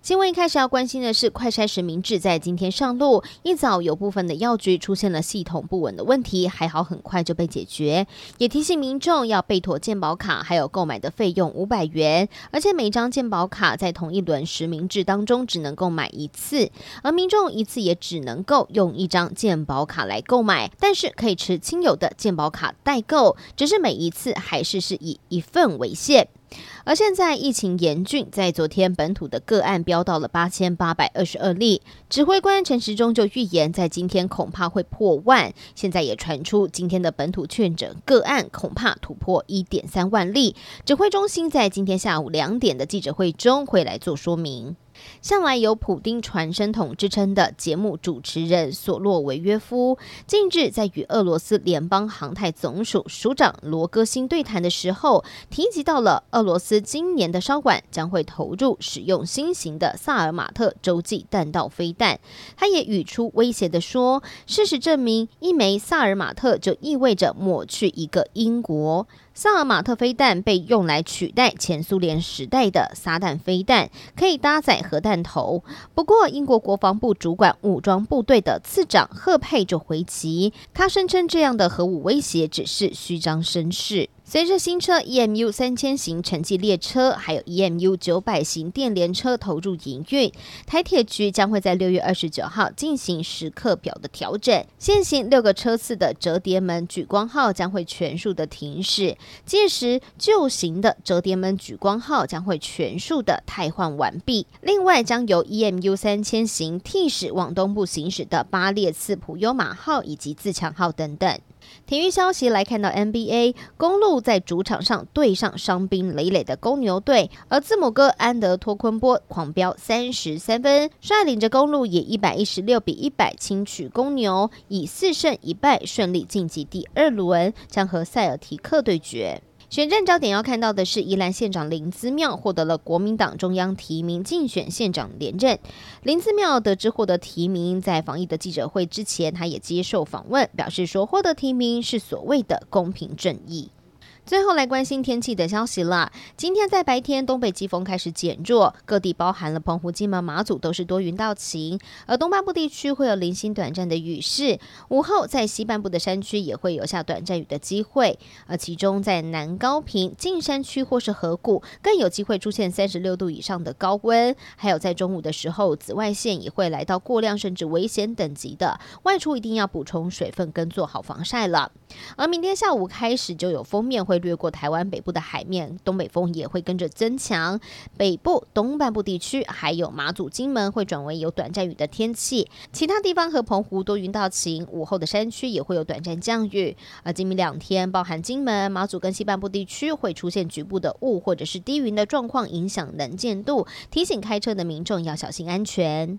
新闻一开始要关心的是，快筛实名制在今天上路，一早有部分的药局出现了系统不稳的问题，还好很快就被解决。也提醒民众要备妥健保卡，还有购买的费用五百元，而且每张健保卡在同一轮实名制当中只能购买一次，而民众一次也只能够用一张健保卡来购买，但是可以持亲友的健保卡代购，只是每一次还是是以一份为限。而现在疫情严峻，在昨天本土的个案飙到了八千八百二十二例，指挥官陈时中就预言，在今天恐怕会破万。现在也传出今天的本土确诊个案恐怕突破一点三万例。指挥中心在今天下午两点的记者会中会来做说明。向来有普丁传声筒之称的节目主持人索洛维约夫，近日在与俄罗斯联邦航太总署署长罗戈辛对谈的时候，提及到了俄罗斯今年的稍晚将会投入使用新型的萨尔马特洲际弹道飞弹。他也语出威胁地说：“事实证明，一枚萨尔马特就意味着抹去一个英国。”萨尔马特飞弹被用来取代前苏联时代的撒旦飞弹，可以搭载核弹头。不过，英国国防部主管武装部队的次长赫佩就回击，他声称这样的核武威胁只是虚张声势。随着新车 EMU 三千型城际列车，还有 EMU 九百型电联车投入营运，台铁局将会在六月二十九号进行时刻表的调整。现行六个车次的折叠门莒光号将会全数的停驶，届时旧型的折叠门莒光号将会全数的汰换完毕。另外，将由 EMU 三千型替驶往东部行驶的八列次普悠玛号以及自强号等等。体育消息来看到 NBA 公路在主场上对上伤兵累累的公牛队，而字母哥安德托昆波狂飙三十三分，率领着公路以一百一十六比一百轻取公牛，以四胜一败顺利晋级第二轮，将和塞尔提克对决。选战焦点要看到的是，宜兰县长林姿妙获得了国民党中央提名，竞选县长连任。林姿妙得知获得提名，在防疫的记者会之前，他也接受访问，表示说获得提名是所谓的公平正义。最后来关心天气的消息了。今天在白天，东北季风开始减弱，各地包含了澎湖、金门、马祖都是多云到晴，而东半部地区会有零星短暂的雨势。午后在西半部的山区也会有下短暂雨的机会，而其中在南高屏、近山区或是河谷更有机会出现三十六度以上的高温。还有在中午的时候，紫外线也会来到过量甚至危险等级的，外出一定要补充水分跟做好防晒了。而明天下午开始就有锋面会会。掠过台湾北部的海面，东北风也会跟着增强。北部、东半部地区还有马祖、金门会转为有短暂雨的天气，其他地方和澎湖多云到晴。午后的山区也会有短暂降雨。而今明两天，包含金门、马祖跟西半部地区会出现局部的雾或者是低云的状况，影响能见度，提醒开车的民众要小心安全。